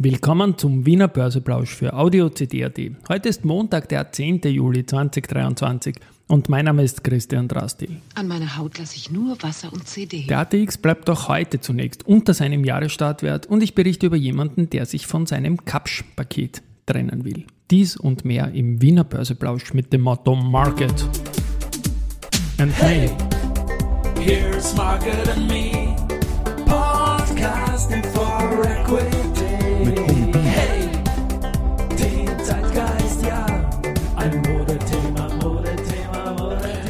Willkommen zum Wiener Börseplausch für Audio CD.at. Heute ist Montag, der 10. Juli 2023 und mein Name ist Christian Drastil. An meiner Haut lasse ich nur Wasser und CD. Der ATX bleibt auch heute zunächst unter seinem Jahresstartwert und ich berichte über jemanden, der sich von seinem Kapsch-Paket trennen will. Dies und mehr im Wiener Börseplausch mit dem Motto Market and hey. Here's Market and Me, podcasting for equity.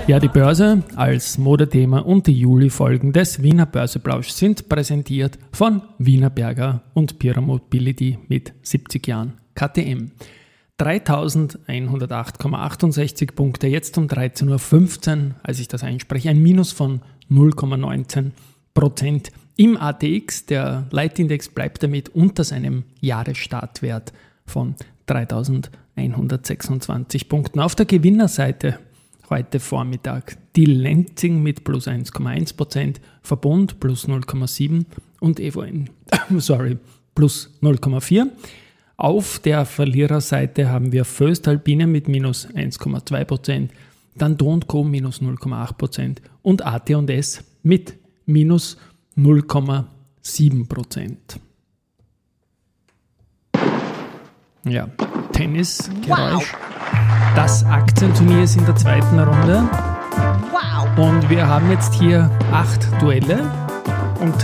Ja, die Börse als Modethema und die Juli-Folgen des Wiener Börseplausch sind präsentiert von Wiener Berger und Pira Mobility mit 70 Jahren KTM. 3108,68 Punkte, jetzt um 13.15 Uhr, als ich das einspreche, ein Minus von 0,19 Prozent im ATX. Der Leitindex bleibt damit unter seinem Jahresstartwert von 3126 Punkten. Auf der Gewinnerseite heute Vormittag. Die Lenzing mit plus 1,1%, Verbund plus 0,7% und EVN, sorry, plus 0,4%. Auf der Verliererseite haben wir Föstalpine mit minus 1,2%, dann Do minus 0,8% und AT&S mit minus 0,7%. Ja, Tennisgeräusch. Wow. Das Aktienturnier ist in der zweiten Runde. Wow. Und wir haben jetzt hier acht Duelle. Und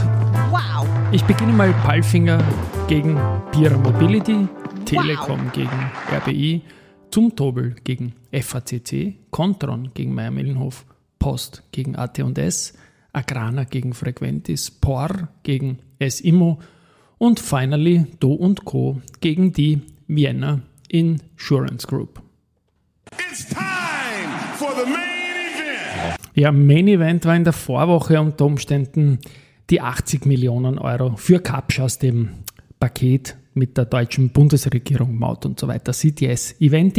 wow. ich beginne mal Palfinger gegen Pira Mobility, Telekom wow. gegen RBI, Zumtobel gegen FACC, Contron gegen Meier-Mellenhof, Post gegen AT&S, Agrana gegen Frequentis, POR gegen SIMO und finally Do Co. gegen die Vienna Insurance Group. Ja, Main Event war in der Vorwoche unter Umständen die 80 Millionen Euro für Kapsch aus dem Paket mit der deutschen Bundesregierung, Maut und so weiter, CTS Event.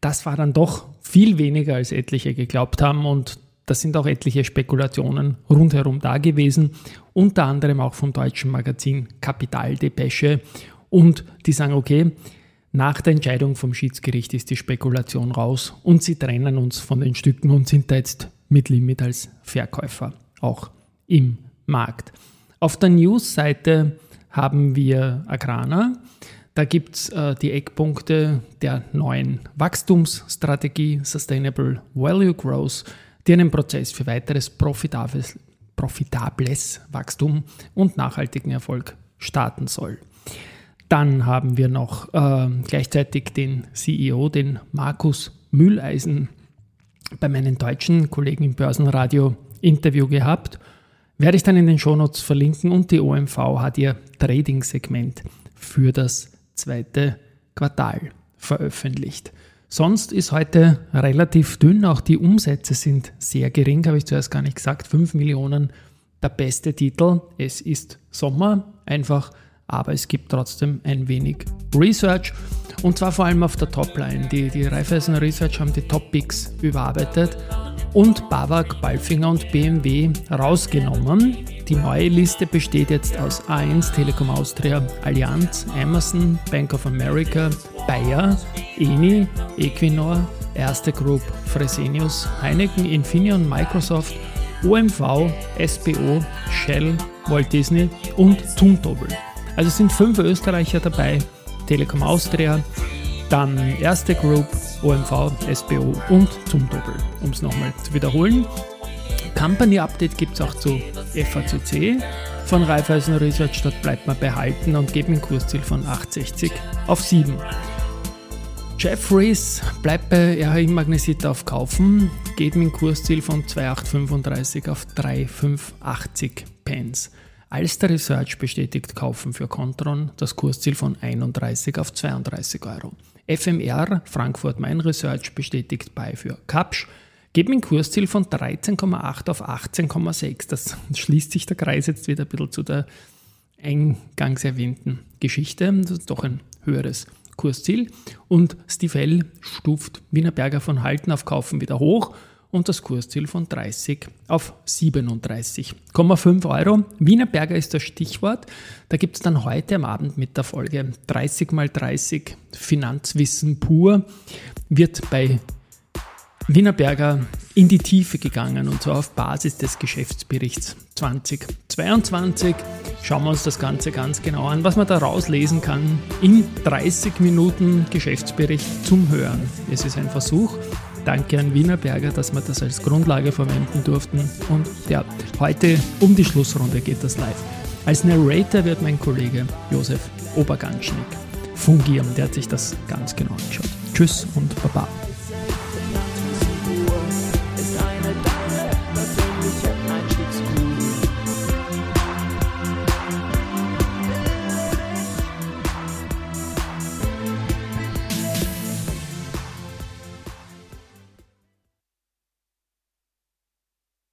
Das war dann doch viel weniger als etliche geglaubt haben. Und da sind auch etliche Spekulationen rundherum da gewesen, unter anderem auch vom deutschen Magazin Kapital Depesche. Und die sagen, okay, nach der Entscheidung vom Schiedsgericht ist die Spekulation raus und sie trennen uns von den Stücken und sind da jetzt mit Limit als Verkäufer auch im Markt. Auf der News-Seite haben wir Agrana. Da gibt es äh, die Eckpunkte der neuen Wachstumsstrategie Sustainable Value Growth, die einen Prozess für weiteres profitables, profitables Wachstum und nachhaltigen Erfolg starten soll. Dann haben wir noch äh, gleichzeitig den CEO, den Markus Mühleisen, bei meinen deutschen Kollegen im Börsenradio Interview gehabt. Werde ich dann in den Shownotes verlinken und die OMV hat ihr Trading-Segment für das zweite Quartal veröffentlicht. Sonst ist heute relativ dünn, auch die Umsätze sind sehr gering, habe ich zuerst gar nicht gesagt. 5 Millionen, der beste Titel. Es ist Sommer, einfach aber es gibt trotzdem ein wenig Research und zwar vor allem auf der Topline. Die, die Raiffeisen Research haben die Top-Picks überarbeitet und Bavak, Balfinger und BMW rausgenommen. Die neue Liste besteht jetzt aus A1, Telekom Austria, Allianz, Amazon, Bank of America, Bayer, Eni, Equinor, Erste Group, Fresenius, Heineken, Infineon, Microsoft, OMV, SBO, Shell, Walt Disney und Zumtobel. Also es sind fünf Österreicher dabei, Telekom Austria, dann Erste Group, OMV, SBO und zum Doppel, um es nochmal zu wiederholen. Company Update gibt es auch zu FACC von Raiffeisen Research. Dort bleibt man behalten und geht mit einem Kursziel von 8,60 auf 7. Jeffries bleibt bei RHI Magnesit auf Kaufen, geht mit einem Kursziel von 2,835 auf 3,580 Pence. Alster Research bestätigt Kaufen für Contron, das Kursziel von 31 auf 32 Euro. FMR, Frankfurt Main Research, bestätigt bei für Kapsch, geben ein Kursziel von 13,8 auf 18,6. Das schließt sich der Kreis jetzt wieder ein bisschen zu der eingangs erwähnten Geschichte. Das ist doch ein höheres Kursziel. Und Stifel stuft Wiener Berger von Halten auf Kaufen wieder hoch und das Kursziel von 30 auf 37,5 Euro. Wienerberger ist das Stichwort. Da gibt es dann heute am Abend mit der Folge 30 mal 30 Finanzwissen pur. Wird bei Wienerberger in die Tiefe gegangen und zwar auf Basis des Geschäftsberichts 2022. Schauen wir uns das Ganze ganz genau an, was man daraus lesen kann in 30 Minuten Geschäftsbericht zum Hören. Es ist ein Versuch. Danke an Wienerberger, dass wir das als Grundlage verwenden durften. Und ja, heute um die Schlussrunde geht das live. Als Narrator wird mein Kollege Josef Oberganschnick fungieren. Der hat sich das ganz genau angeschaut. Tschüss und Baba.